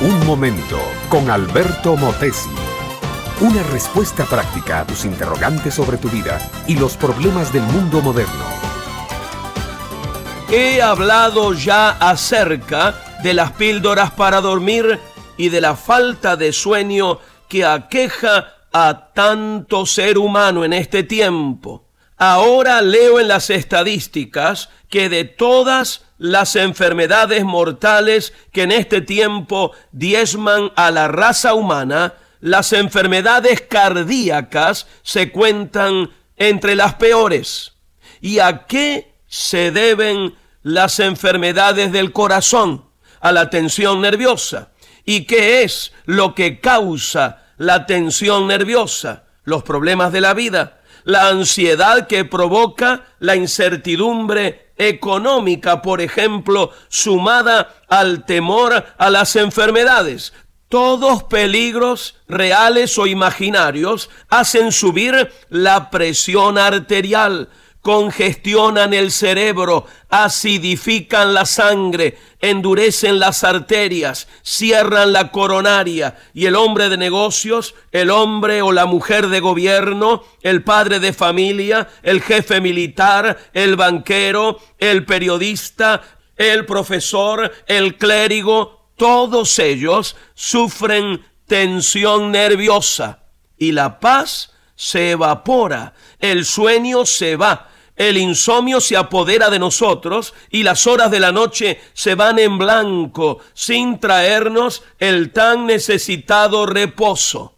Un momento con Alberto Motesi. Una respuesta práctica a tus interrogantes sobre tu vida y los problemas del mundo moderno. He hablado ya acerca de las píldoras para dormir y de la falta de sueño que aqueja a tanto ser humano en este tiempo. Ahora leo en las estadísticas que de todas las enfermedades mortales que en este tiempo diezman a la raza humana, las enfermedades cardíacas se cuentan entre las peores. ¿Y a qué se deben las enfermedades del corazón? A la tensión nerviosa. ¿Y qué es lo que causa la tensión nerviosa? Los problemas de la vida la ansiedad que provoca la incertidumbre económica, por ejemplo, sumada al temor a las enfermedades. Todos peligros reales o imaginarios hacen subir la presión arterial, congestionan el cerebro, acidifican la sangre, endurecen las arterias, cierran la coronaria. Y el hombre de negocios, el hombre o la mujer de gobierno, el padre de familia, el jefe militar, el banquero, el periodista, el profesor, el clérigo, todos ellos sufren tensión nerviosa. Y la paz se evapora, el sueño se va, el insomnio se apodera de nosotros y las horas de la noche se van en blanco sin traernos el tan necesitado reposo.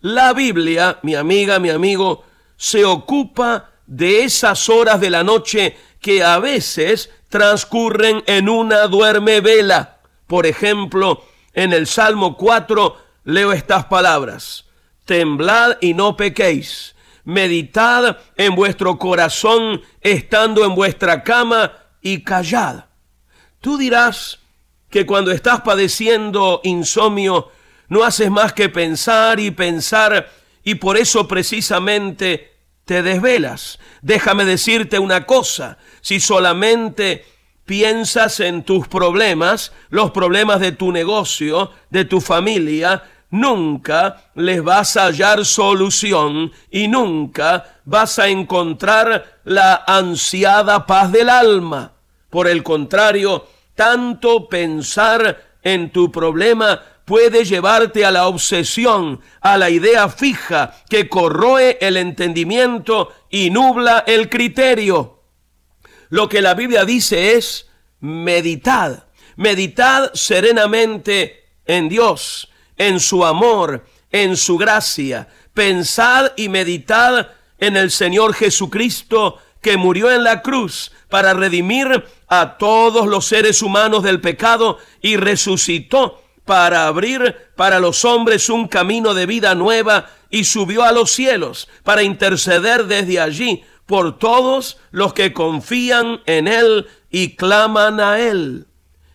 La Biblia, mi amiga, mi amigo, se ocupa de esas horas de la noche que a veces transcurren en una duerme vela. Por ejemplo, en el Salmo 4 leo estas palabras. Temblad y no pequéis meditad en vuestro corazón estando en vuestra cama y callad. Tú dirás que cuando estás padeciendo insomnio no haces más que pensar y pensar y por eso precisamente te desvelas. Déjame decirte una cosa, si solamente piensas en tus problemas, los problemas de tu negocio, de tu familia, nunca les vas a hallar solución y nunca vas a encontrar la ansiada paz del alma. Por el contrario, tanto pensar en tu problema puede llevarte a la obsesión, a la idea fija que corroe el entendimiento y nubla el criterio. Lo que la Biblia dice es meditad, meditad serenamente en Dios en su amor, en su gracia. Pensad y meditad en el Señor Jesucristo que murió en la cruz para redimir a todos los seres humanos del pecado y resucitó para abrir para los hombres un camino de vida nueva y subió a los cielos para interceder desde allí por todos los que confían en Él y claman a Él.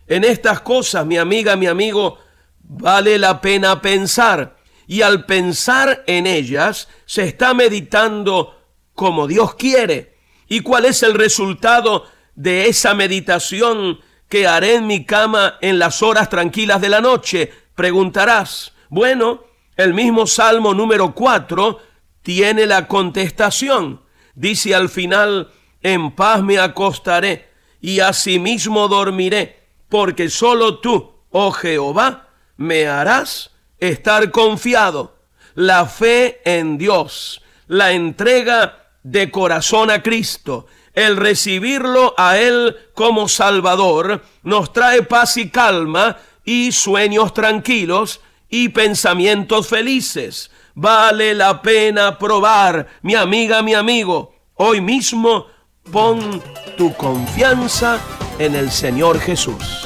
En estas cosas, mi amiga, mi amigo, vale la pena pensar. Y al pensar en ellas, se está meditando como Dios quiere. ¿Y cuál es el resultado de esa meditación que haré en mi cama en las horas tranquilas de la noche? Preguntarás. Bueno, el mismo Salmo número 4 tiene la contestación. Dice al final, en paz me acostaré y asimismo dormiré, porque solo tú, oh Jehová, me harás estar confiado. La fe en Dios, la entrega de corazón a Cristo, el recibirlo a Él como Salvador, nos trae paz y calma y sueños tranquilos y pensamientos felices. Vale la pena probar, mi amiga, mi amigo. Hoy mismo pon tu confianza en el Señor Jesús.